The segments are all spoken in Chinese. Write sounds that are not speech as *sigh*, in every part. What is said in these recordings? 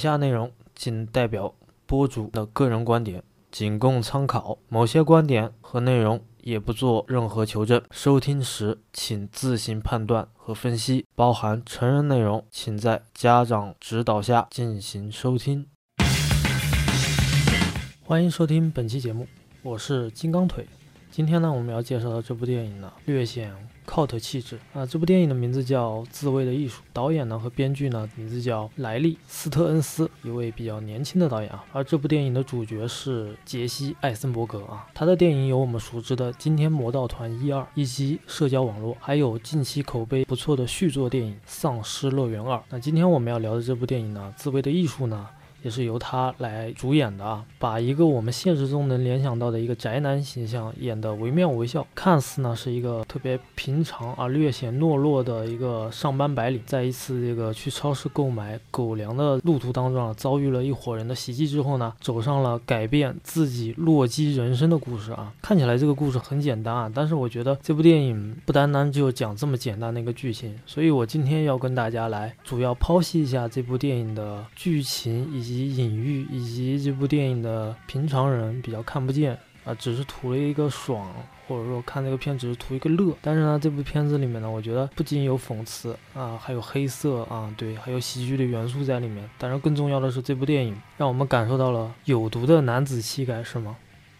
下内容仅代表播主的个人观点，仅供参考。某些观点和内容也不做任何求证。收听时请自行判断和分析，包含成人内容，请在家长指导下进行收听。欢迎收听本期节目，我是金刚腿。今天呢，我们要介绍的这部电影呢，略显 cult 气质啊。这部电影的名字叫《自卫的艺术》，导演呢和编剧呢名字叫莱利·斯特恩斯，一位比较年轻的导演啊。而这部电影的主角是杰西·艾森伯格啊。他的电影有我们熟知的《惊天魔盗团》一二，以及社交网络，还有近期口碑不错的续作电影《丧尸乐园二》。那今天我们要聊的这部电影呢，《自卫的艺术》呢？也是由他来主演的啊，把一个我们现实中能联想到的一个宅男形象演得惟妙惟肖，看似呢是一个特别平常而略显懦弱的一个上班白领，在一次这个去超市购买狗粮的路途当中啊，遭遇了一伙人的袭击之后呢，走上了改变自己落基人生的故事啊。看起来这个故事很简单啊，但是我觉得这部电影不单单就讲这么简单的一个剧情，所以我今天要跟大家来主要剖析一下这部电影的剧情以及。及隐喻，以及这部电影的平常人比较看不见啊，只是图了一个爽，或者说看这个片只是图一个乐。但是呢，这部片子里面呢，我觉得不仅有讽刺啊，还有黑色啊，对，还有喜剧的元素在里面。当然，更重要的是这部电影让我们感受到了有毒的男子气概，是吗？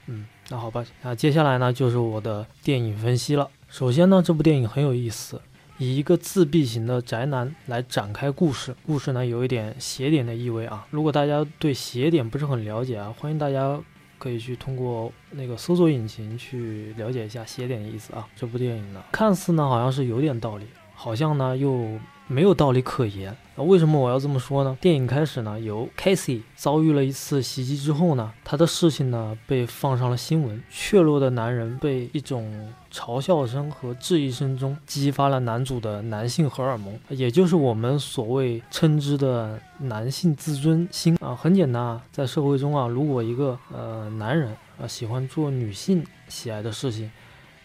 嗯，那好吧，那接下来呢就是我的电影分析了。首先呢，这部电影很有意思。以一个自闭型的宅男来展开故事，故事呢有一点邪点的意味啊。如果大家对邪点不是很了解啊，欢迎大家可以去通过那个搜索引擎去了解一下邪点的意思啊。这部电影呢，看似呢好像是有点道理，好像呢又。没有道理可言。那为什么我要这么说呢？电影开始呢，由 Casey 遭遇了一次袭击之后呢，他的事情呢被放上了新闻。怯弱的男人被一种嘲笑声和质疑声中激发了男主的男性荷尔蒙，也就是我们所谓称之的男性自尊心啊。很简单啊，在社会中啊，如果一个呃男人啊喜欢做女性喜爱的事情，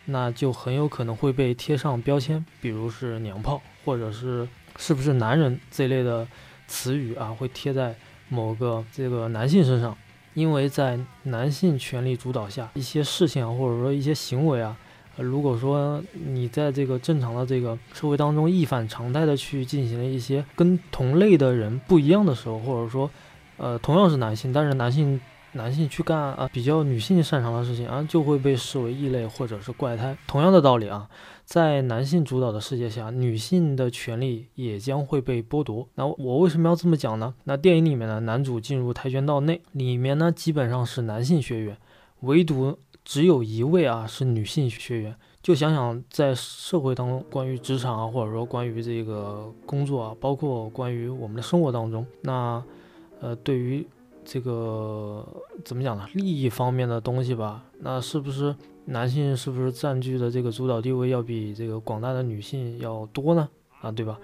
那就很有可能会被贴上标签，比如是娘炮。或者是是不是男人这类的词语啊，会贴在某个这个男性身上？因为在男性权力主导下，一些事情啊，或者说一些行为啊，如果说你在这个正常的这个社会当中一反常态的去进行了一些跟同类的人不一样的时候，或者说，呃，同样是男性，但是男性。男性去干啊比较女性擅长的事情啊，就会被视为异类或者是怪胎。同样的道理啊，在男性主导的世界下，女性的权利也将会被剥夺。那我为什么要这么讲呢？那电影里面呢，男主进入跆拳道内，里面呢基本上是男性学员，唯独只有一位啊是女性学员。就想想在社会当中，关于职场啊，或者说关于这个工作啊，包括关于我们的生活当中，那呃对于。这个怎么讲呢？利益方面的东西吧，那是不是男性是不是占据的这个主导地位要比这个广大的女性要多呢？啊，对吧？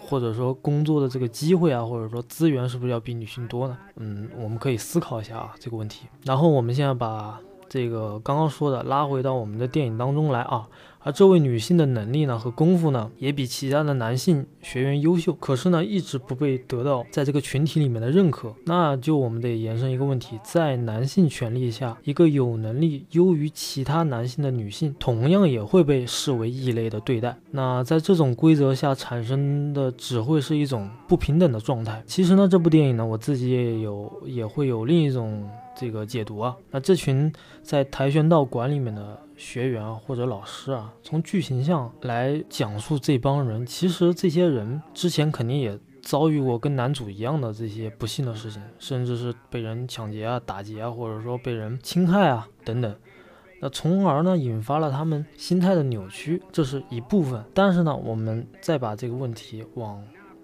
或者说工作的这个机会啊，或者说资源是不是要比女性多呢？嗯，我们可以思考一下啊这个问题。然后我们现在把这个刚刚说的拉回到我们的电影当中来啊。而这位女性的能力呢和功夫呢，也比其他的男性学员优秀，可是呢，一直不被得到在这个群体里面的认可。那就我们得延伸一个问题，在男性权力下，一个有能力优于其他男性的女性，同样也会被视为异类的对待。那在这种规则下产生的，只会是一种不平等的状态。其实呢，这部电影呢，我自己也有也会有另一种这个解读啊。那这群在跆拳道馆里面的。学员，或者老师啊，从剧情上来讲述这帮人，其实这些人之前肯定也遭遇过跟男主一样的这些不幸的事情，甚至是被人抢劫啊、打劫啊，或者说被人侵害啊等等，那从而呢引发了他们心态的扭曲，这是一部分。但是呢，我们再把这个问题往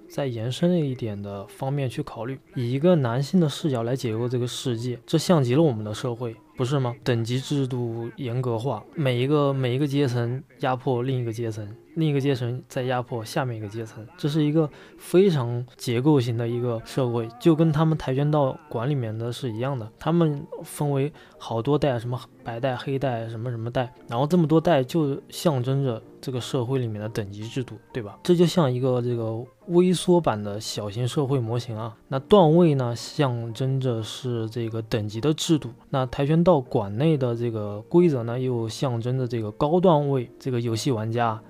再延伸一点的方面去考虑，以一个男性的视角来解构这个世界，这像极了我们的社会。不是吗？等级制度严格化，每一个每一个阶层压迫另一个阶层，另一个阶层在压迫下面一个阶层，这是一个非常结构型的一个社会，就跟他们跆拳道馆里面的是一样的。他们分为好多代，什么白带、黑带，什么什么带，然后这么多代就象征着这个社会里面的等级制度，对吧？这就像一个这个微缩版的小型社会模型啊。那段位呢，象征着是这个等级的制度。那跆拳道馆内的这个规则呢，又象征着这个高段位这个游戏玩家。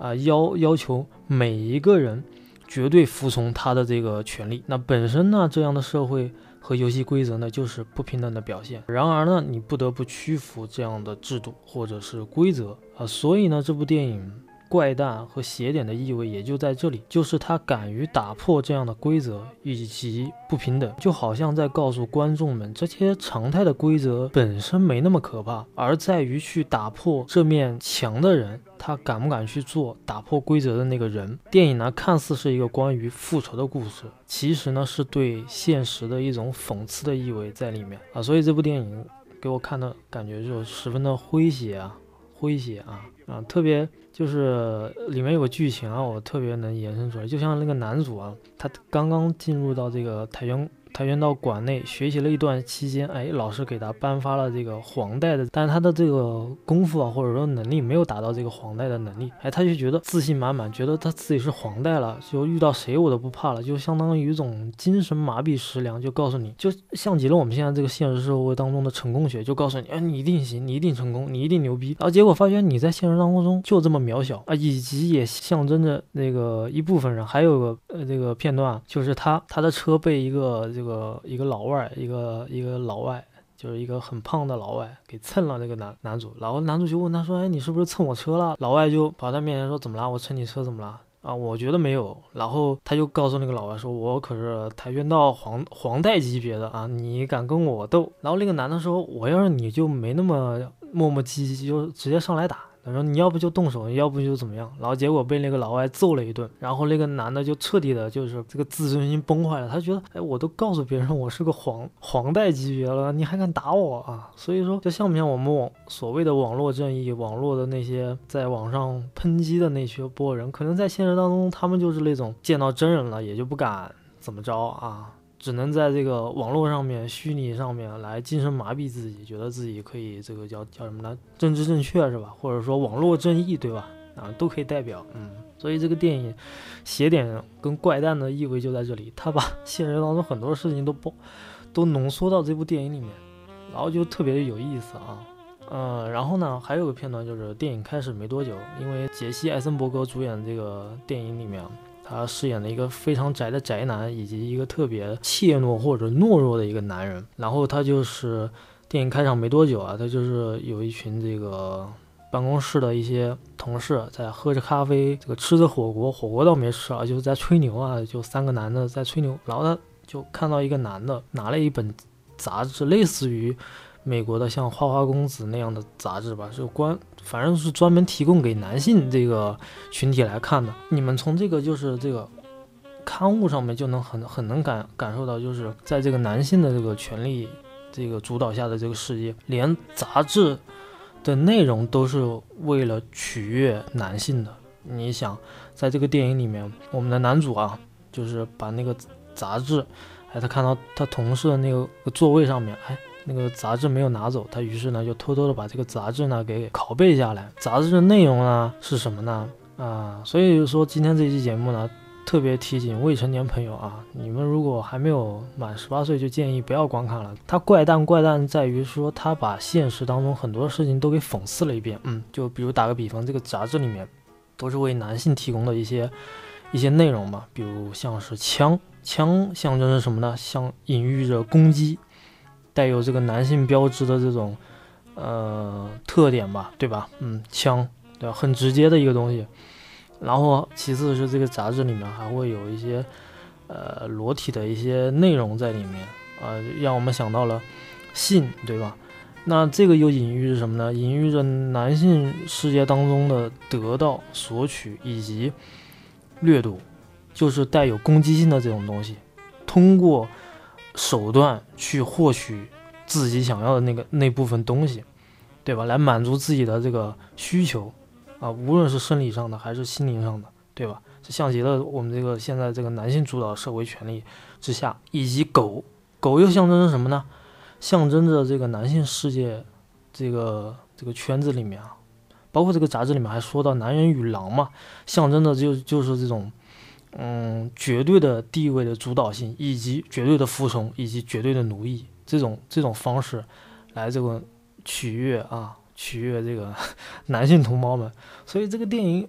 啊，要要求每一个人绝对服从他的这个权利。那本身呢，这样的社会和游戏规则呢，就是不平等的表现。然而呢，你不得不屈服这样的制度或者是规则啊。所以呢，这部电影。怪诞和邪点的意味也就在这里，就是他敢于打破这样的规则以及不平等，就好像在告诉观众们，这些常态的规则本身没那么可怕，而在于去打破这面墙的人，他敢不敢去做打破规则的那个人。电影呢，看似是一个关于复仇的故事，其实呢，是对现实的一种讽刺的意味在里面啊。所以这部电影给我看的感觉就十分的诙谐啊，诙谐啊啊，特别。就是里面有个剧情啊，我特别能延伸出来，就像那个男主啊，他刚刚进入到这个跆拳。跆拳道馆内学习了一段期间，哎，老师给他颁发了这个黄带的，但是他的这个功夫啊，或者说能力没有达到这个黄带的能力，哎，他就觉得自信满满，觉得他自己是黄带了，就遇到谁我都不怕了，就相当于一种精神麻痹食粮，就告诉你，就像极了我们现在这个现实社会当中的成功学，就告诉你，哎，你一定行，你一定成功，你一定牛逼，然后结果发现你在现实当中就这么渺小啊，以及也象征着那个一部分人，还有个呃这个片段，就是他他的车被一个。这个一个老外，一个一个老外，就是一个很胖的老外，给蹭了那个男男主。然后男主就问他说：“哎，你是不是蹭我车了？”老外就跑他面前说：“怎么啦？我蹭你车怎么啦？啊，我觉得没有。”然后他就告诉那个老外说：“我可是跆拳道黄黄带级别的啊，你敢跟我斗？”然后那个男的说：“我要是你就没那么磨磨唧唧，就直接上来打。”他说：“你要不就动手，要不就怎么样。”然后结果被那个老外揍了一顿，然后那个男的就彻底的，就是这个自尊心崩坏了。他觉得，哎，我都告诉别人我是个黄黄带级别了，你还敢打我啊？所以说，这像不像我们网所谓的网络正义，网络的那些在网上抨击的那些波人，可能在现实当中，他们就是那种见到真人了也就不敢怎么着啊。只能在这个网络上面、虚拟上面来精神麻痹自己，觉得自己可以这个叫叫什么呢？政治正确是吧？或者说网络正义对吧？啊，都可以代表。嗯，所以这个电影邪点跟怪诞的意味就在这里，他把 *laughs* 现实当中很多事情都包都浓缩到这部电影里面，然后就特别有意思啊。嗯，然后呢，还有个片段就是电影开始没多久，因为杰西·艾森伯格主演的这个电影里面。他饰演了一个非常宅的宅男，以及一个特别怯懦或者懦弱的一个男人。然后他就是电影开场没多久啊，他就是有一群这个办公室的一些同事在喝着咖啡，这个吃着火锅，火锅倒没吃啊，就是在吹牛啊，就三个男的在吹牛。然后他就看到一个男的拿了一本杂志，类似于。美国的像《花花公子》那样的杂志吧，是关，反正是专门提供给男性这个群体来看的。你们从这个就是这个刊物上面就能很很能感感受到，就是在这个男性的这个权利这个主导下的这个世界，连杂志的内容都是为了取悦男性的。你想，在这个电影里面，我们的男主啊，就是把那个杂志，哎，他看到他同事的那个座位上面，哎。那个杂志没有拿走，他于是呢就偷偷的把这个杂志呢给拷贝下来。杂志的内容呢是什么呢？啊，所以说今天这期节目呢，特别提醒未成年朋友啊，你们如果还没有满十八岁，就建议不要观看了。它怪诞怪诞在于说，他把现实当中很多事情都给讽刺了一遍。嗯，就比如打个比方，这个杂志里面都是为男性提供的一些一些内容嘛，比如像是枪，枪象征着什么呢？像隐喻着攻击。带有这个男性标志的这种，呃，特点吧，对吧？嗯，枪，对吧？很直接的一个东西。然后，其次是这个杂志里面还会有一些，呃，裸体的一些内容在里面，呃，让我们想到了性，对吧？那这个又隐喻着什么呢？隐喻着男性世界当中的得到、索取以及掠夺，就是带有攻击性的这种东西，通过。手段去获取自己想要的那个那部分东西，对吧？来满足自己的这个需求，啊，无论是生理上的还是心灵上的，对吧？是像极了我们这个现在这个男性主导社会权利之下，以及狗狗又象征着什么呢？象征着这个男性世界这个这个圈子里面啊，包括这个杂志里面还说到男人与狼嘛，象征的就就是这种嗯绝对的地位的主导性，以及绝对的服从，以及绝对的奴役这种这种方式来这个取悦啊。取悦这个 *laughs* 男性同胞们，所以这个电影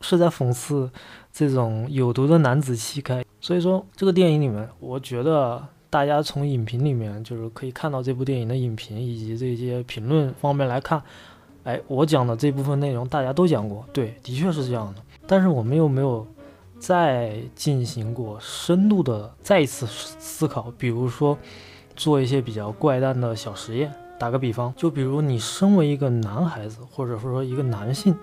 是在讽刺这种有毒的男子气概。所以说，这个电影里面，我觉得大家从影评里面就是可以看到这部电影的影评以及这些评论方面来看，哎，我讲的这部分内容大家都讲过，对，的确是这样的。但是我们又没有再进行过深度的再一次思考，比如说做一些比较怪诞的小实验。打个比方，就比如你身为一个男孩子，或者说一个男性，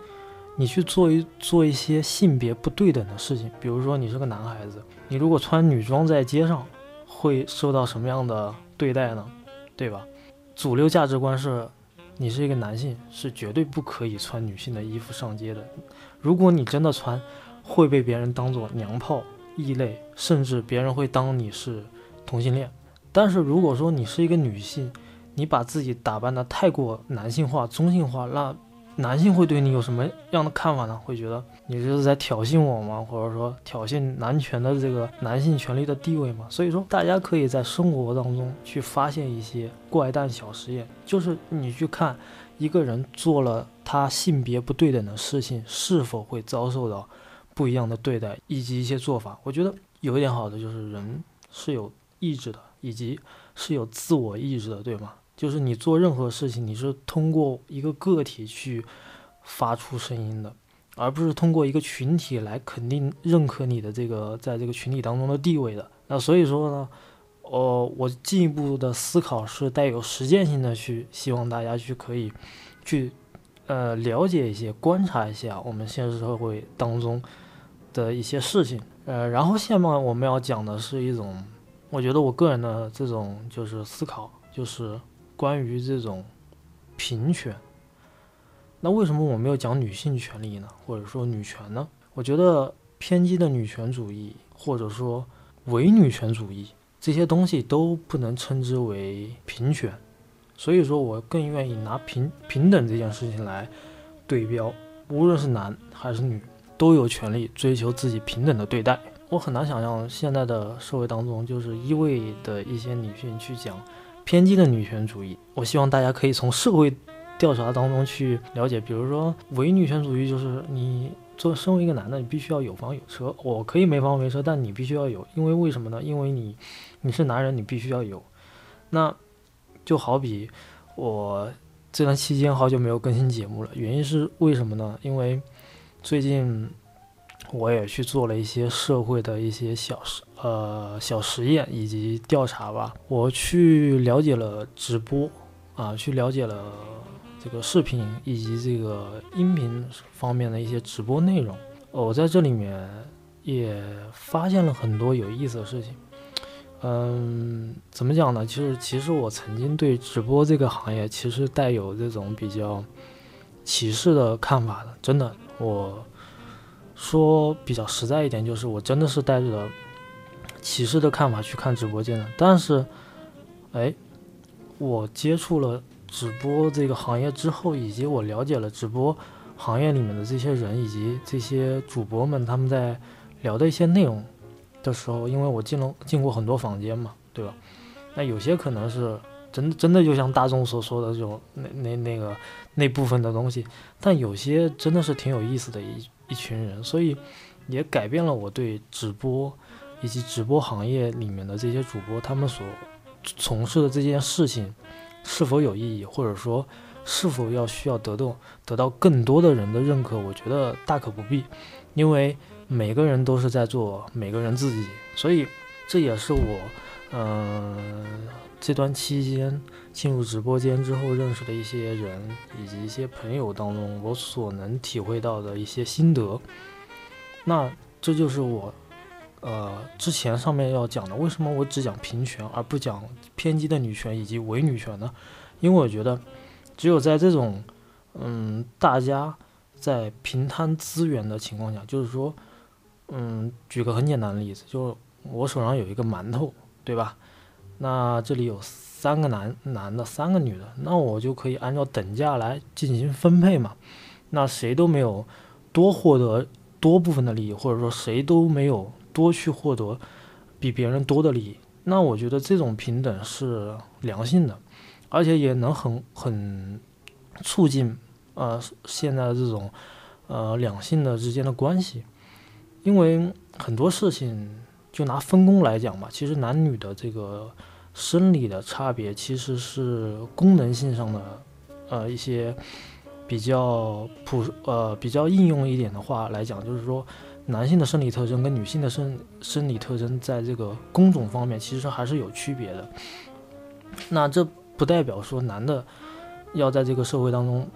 你去做一做一些性别不对等的事情，比如说你是个男孩子，你如果穿女装在街上，会受到什么样的对待呢？对吧？主流价值观是，你是一个男性，是绝对不可以穿女性的衣服上街的。如果你真的穿，会被别人当做娘炮、异类，甚至别人会当你是同性恋。但是如果说你是一个女性，你把自己打扮的太过男性化、中性化，那男性会对你有什么样的看法呢？会觉得你这是在挑衅我吗？或者说挑衅男权的这个男性权利的地位吗？所以说，大家可以在生活当中去发现一些怪诞小实验，就是你去看一个人做了他性别不对等的事情，是否会遭受到不一样的对待，以及一些做法。我觉得有一点好的就是人是有意志的，以及是有自我意志的，对吗？就是你做任何事情，你是通过一个个体去发出声音的，而不是通过一个群体来肯定认可你的这个在这个群体当中的地位的。那所以说呢，哦，我进一步的思考是带有实践性的，去希望大家去可以去呃了解一些、观察一下我们现实社会当中的一些事情。呃，然后下面我们要讲的是一种，我觉得我个人的这种就是思考，就是。关于这种平权，那为什么我没有讲女性权利呢？或者说女权呢？我觉得偏激的女权主义，或者说伪女权主义这些东西都不能称之为平权，所以说我更愿意拿平平等这件事情来对标，无论是男还是女，都有权利追求自己平等的对待。我很难想象现在的社会当中，就是一味的一些女性去讲。偏激的女权主义，我希望大家可以从社会调查当中去了解。比如说，伪女权主义就是你做身为一个男的，你必须要有房有车。我可以没房没车，但你必须要有，因为为什么呢？因为你你是男人，你必须要有。那就好比我这段期间好久没有更新节目了，原因是为什么呢？因为最近。我也去做了一些社会的一些小实呃小实验以及调查吧。我去了解了直播啊，去了解了这个视频以及这个音频方面的一些直播内容。我在这里面也发现了很多有意思的事情。嗯，怎么讲呢？其实其实我曾经对直播这个行业其实带有这种比较歧视的看法的，真的我。说比较实在一点，就是我真的是带着歧视的看法去看直播间的。但是，哎，我接触了直播这个行业之后，以及我了解了直播行业里面的这些人以及这些主播们他们在聊的一些内容的时候，因为我进了进过很多房间嘛，对吧？那有些可能是真真的就像大众所说的这种那那那个那部分的东西，但有些真的是挺有意思的一。一群人，所以也改变了我对直播以及直播行业里面的这些主播他们所从事的这件事情是否有意义，或者说是否要需要得到得到更多的人的认可，我觉得大可不必，因为每个人都是在做每个人自己，所以这也是我嗯这段期间进入直播间之后认识的一些人以及一些朋友当中，我所能体会到的一些心得。那这就是我，呃，之前上面要讲的，为什么我只讲平权而不讲偏激的女权以及伪女权呢？因为我觉得，只有在这种，嗯，大家在平摊资源的情况下，就是说，嗯，举个很简单的例子，就是我手上有一个馒头，对吧？那这里有三个男男的，三个女的，那我就可以按照等价来进行分配嘛。那谁都没有多获得多部分的利益，或者说谁都没有多去获得比别人多的利益。那我觉得这种平等是良性的，而且也能很很促进呃现在的这种呃两性的之间的关系，因为很多事情就拿分工来讲吧，其实男女的这个生理的差别其实是功能性上的呃一些比较普呃比较应用一点的话来讲，就是说。男性的生理特征跟女性的生生理特征，在这个工种方面其实还是有区别的。那这不代表说男的要在这个社会当中，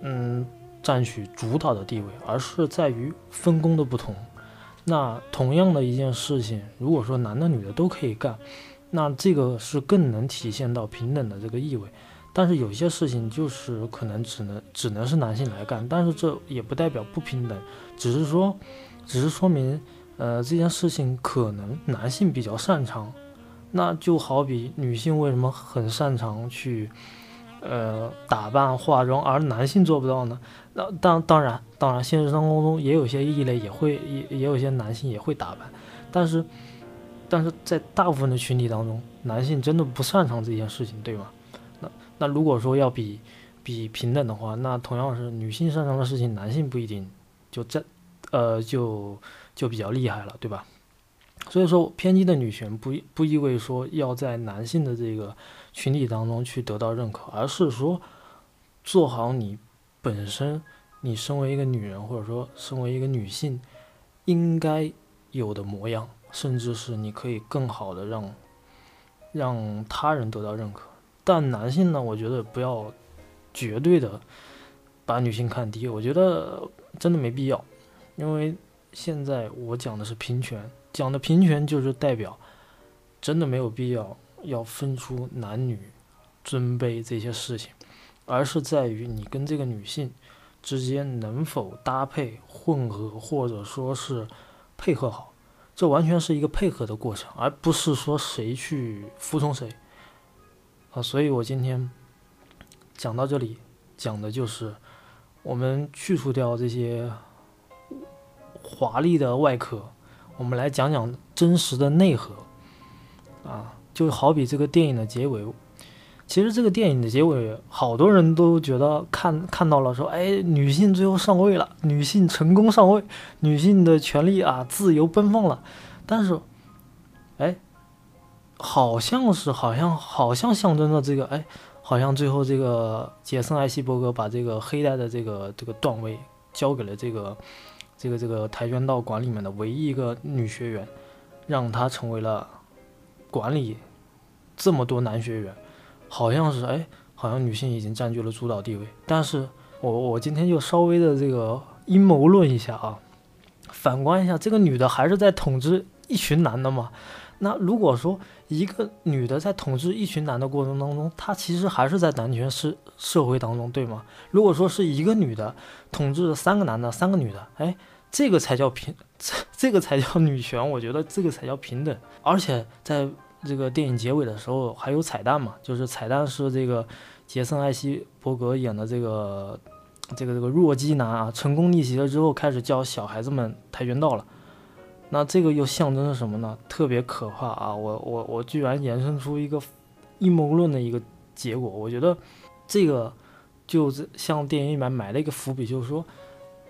嗯，占据主导的地位，而是在于分工的不同。那同样的一件事情，如果说男的女的都可以干，那这个是更能体现到平等的这个意味。但是有些事情就是可能只能只能是男性来干，但是这也不代表不平等，只是说。只是说明，呃，这件事情可能男性比较擅长，那就好比女性为什么很擅长去，呃，打扮化妆，而男性做不到呢？那当当然，当然，现实生活中也有些异类，也会也也有些男性也会打扮，但是，但是在大部分的群体当中，男性真的不擅长这件事情，对吗？那那如果说要比比平等的话，那同样是女性擅长的事情，男性不一定就占。呃，就就比较厉害了，对吧？所以说，偏激的女权不不意味说要在男性的这个群体当中去得到认可，而是说做好你本身，你身为一个女人或者说身为一个女性应该有的模样，甚至是你可以更好的让让他人得到认可。但男性呢，我觉得不要绝对的把女性看低，我觉得真的没必要。因为现在我讲的是平权，讲的平权就是代表，真的没有必要要分出男女尊卑这些事情，而是在于你跟这个女性之间能否搭配混合，或者说是配合好，这完全是一个配合的过程，而不是说谁去服从谁啊。所以我今天讲到这里，讲的就是我们去除掉这些。华丽的外壳，我们来讲讲真实的内核啊，就好比这个电影的结尾。其实这个电影的结尾，好多人都觉得看看到了，说哎，女性最后上位了，女性成功上位，女性的权利啊，自由奔放了。但是，哎，好像是好像好像象征着这个，哎，好像最后这个杰森艾希伯格把这个黑带的这个这个段位交给了这个。这个这个跆拳道馆里面的唯一一个女学员，让她成为了管理这么多男学员，好像是哎，好像女性已经占据了主导地位。但是我我今天就稍微的这个阴谋论一下啊，反观一下，这个女的还是在统治一群男的嘛？那如果说一个女的在统治一群男的过程当中，她其实还是在男权社社会当中，对吗？如果说是一个女的统治了三个男的，三个女的，哎。这个才叫平，这这个才叫女权，我觉得这个才叫平等。而且在这个电影结尾的时候还有彩蛋嘛，就是彩蛋是这个杰森·艾希伯格演的这个这个这个弱鸡男啊，成功逆袭了之后开始教小孩子们跆拳道了。那这个又象征着什么呢？特别可怕啊！我我我居然延伸出一个阴谋论的一个结果，我觉得这个就是像电影里面埋了一个伏笔，就是说。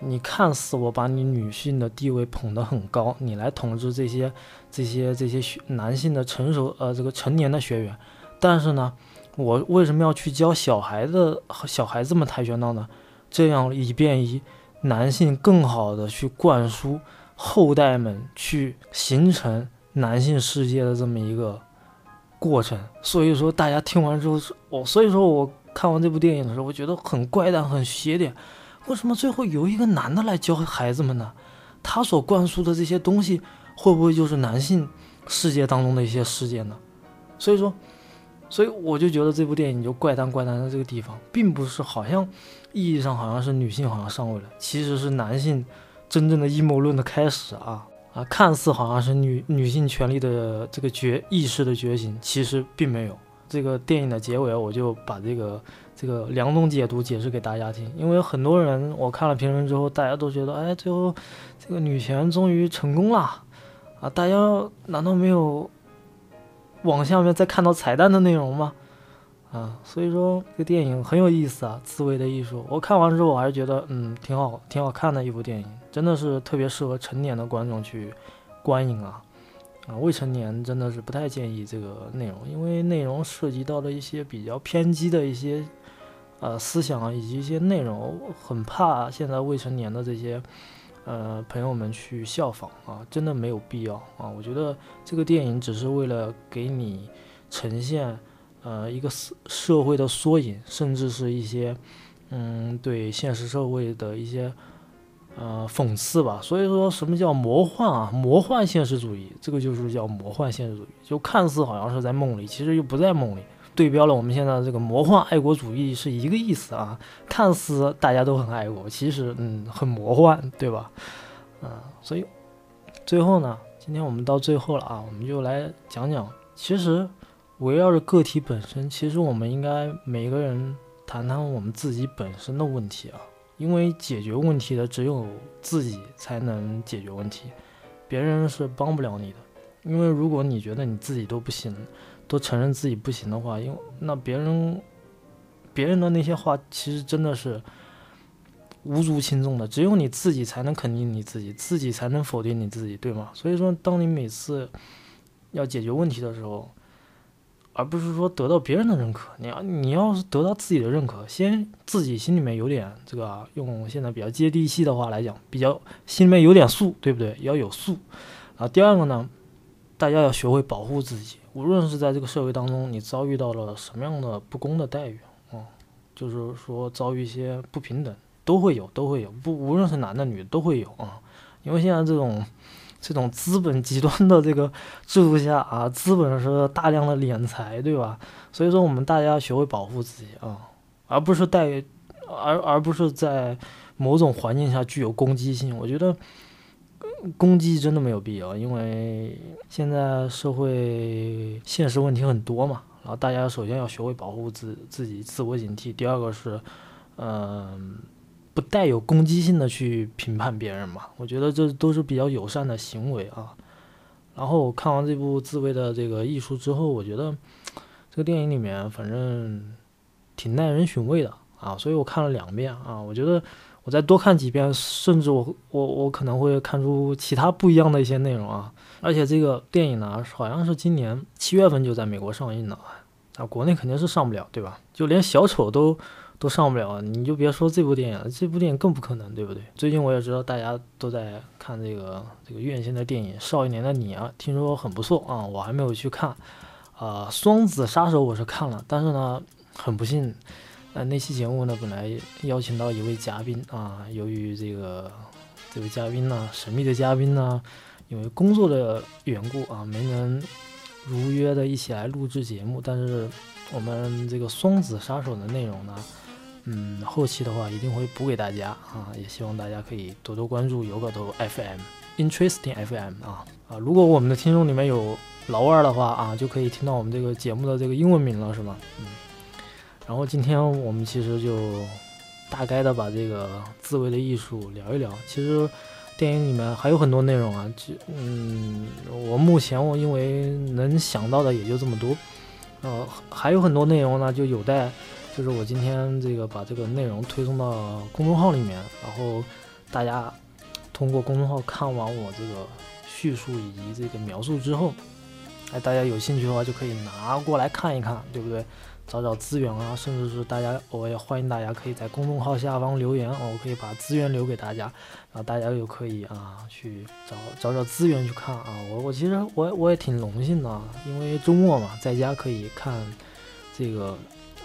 你看似我把你女性的地位捧得很高，你来统治这些、这些、这些学男性的成熟呃这个成年的学员，但是呢，我为什么要去教小孩子小孩子们跆拳道呢？这样以便于男性更好的去灌输后代们去形成男性世界的这么一个过程。所以说大家听完之后是哦，所以说我看完这部电影的时候，我觉得很怪诞，很邪点。为什么最后由一个男的来教孩子们呢？他所灌输的这些东西，会不会就是男性世界当中的一些事件呢？所以说，所以我就觉得这部电影就怪诞怪诞的这个地方，并不是好像意义上好像是女性好像上位了，其实是男性真正的阴谋论的开始啊啊！看似好像是女女性权利的这个觉意识的觉醒，其实并没有。这个电影的结尾，我就把这个这个两种解读解释给大家听，因为很多人我看了评论之后，大家都觉得，哎，最后这个女权终于成功了啊！大家难道没有往下面再看到彩蛋的内容吗？啊，所以说这个电影很有意思啊，《刺猬的艺术》。我看完之后，我还是觉得，嗯，挺好，挺好看的一部电影，真的是特别适合成年的观众去观影啊。啊，未成年真的是不太建议这个内容，因为内容涉及到了一些比较偏激的一些呃思想啊，以及一些内容，很怕现在未成年的这些呃朋友们去效仿啊，真的没有必要啊。我觉得这个电影只是为了给你呈现呃一个社社会的缩影，甚至是一些嗯对现实社会的一些。呃，讽刺吧，所以说什么叫魔幻啊？魔幻现实主义，这个就是叫魔幻现实主义，就看似好像是在梦里，其实又不在梦里。对标了我们现在这个魔幻爱国主义是一个意思啊，看似大家都很爱国，其实嗯很魔幻，对吧？嗯，所以最后呢，今天我们到最后了啊，我们就来讲讲，其实围绕着个体本身，其实我们应该每个人谈谈我们自己本身的问题啊。因为解决问题的只有自己才能解决问题，别人是帮不了你的。因为如果你觉得你自己都不行，都承认自己不行的话，因为那别人别人的那些话其实真的是无足轻重的。只有你自己才能肯定你自己，自己才能否定你自己，对吗？所以说，当你每次要解决问题的时候，而不是说得到别人的认可，你要你要是得到自己的认可，先自己心里面有点这个，用现在比较接地气的话来讲，比较心里面有点数，对不对？要有数。啊，第二个呢，大家要学会保护自己，无论是在这个社会当中，你遭遇到了什么样的不公的待遇，啊，就是说遭遇一些不平等，都会有，都会有，不无论是男的女的都会有啊，因为现在这种。这种资本极端的这个制度下啊，*laughs* 资本是大量的敛财，对吧？所以说我们大家要学会保护自己啊，而不是带，而而不是在某种环境下具有攻击性。我觉得攻击真的没有必要，因为现在社会现实问题很多嘛。然后大家首先要学会保护自自己，自我警惕。第二个是，嗯。不带有攻击性的去评判别人嘛？我觉得这都是比较友善的行为啊。然后我看完这部自卫的这个艺术之后，我觉得这个电影里面反正挺耐人寻味的啊，所以我看了两遍啊。我觉得我再多看几遍，甚至我我我可能会看出其他不一样的一些内容啊。而且这个电影呢，好像是今年七月份就在美国上映了啊，国内肯定是上不了，对吧？就连小丑都。都上不了，你就别说这部电影了，这部电影更不可能，对不对？最近我也知道大家都在看这个这个院线的电影《少年的你》啊，听说很不错啊，我还没有去看。啊，《双子杀手》我是看了，但是呢，很不幸，呃，那期节目呢本来邀请到一位嘉宾啊，由于这个这位嘉宾呢，神秘的嘉宾呢，因为工作的缘故啊，没能如约的一起来录制节目，但是我们这个《双子杀手》的内容呢。嗯，后期的话一定会补给大家啊，也希望大家可以多多关注有个头 FM，Interesting FM 啊啊！如果我们的听众里面有老外的话啊，就可以听到我们这个节目的这个英文名了，是吗？嗯。然后今天我们其实就大概的把这个自卫的艺术聊一聊。其实电影里面还有很多内容啊，就嗯，我目前我因为能想到的也就这么多，呃，还有很多内容呢，就有待。就是我今天这个把这个内容推送到公众号里面，然后大家通过公众号看完我这个叙述以及这个描述之后，哎，大家有兴趣的话就可以拿过来看一看，对不对？找找资源啊，甚至是大家，我也欢迎大家可以在公众号下方留言，我可以把资源留给大家，然后大家就可以啊去找找找资源去看啊。我我其实我我也挺荣幸的，因为周末嘛，在家可以看这个。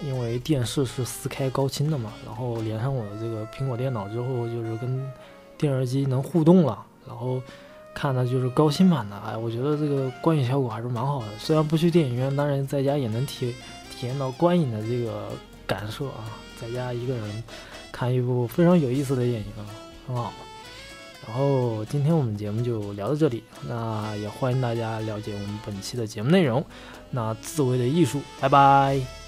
因为电视是四 K 高清的嘛，然后连上我的这个苹果电脑之后，就是跟电视机能互动了，然后看的就是高清版的，哎，我觉得这个观影效果还是蛮好的。虽然不去电影院，当然在家也能体体验到观影的这个感受啊，在家一个人。看一部非常有意思的电影啊，很好。然后今天我们节目就聊到这里，那也欢迎大家了解我们本期的节目内容。那自卫的艺术，拜拜。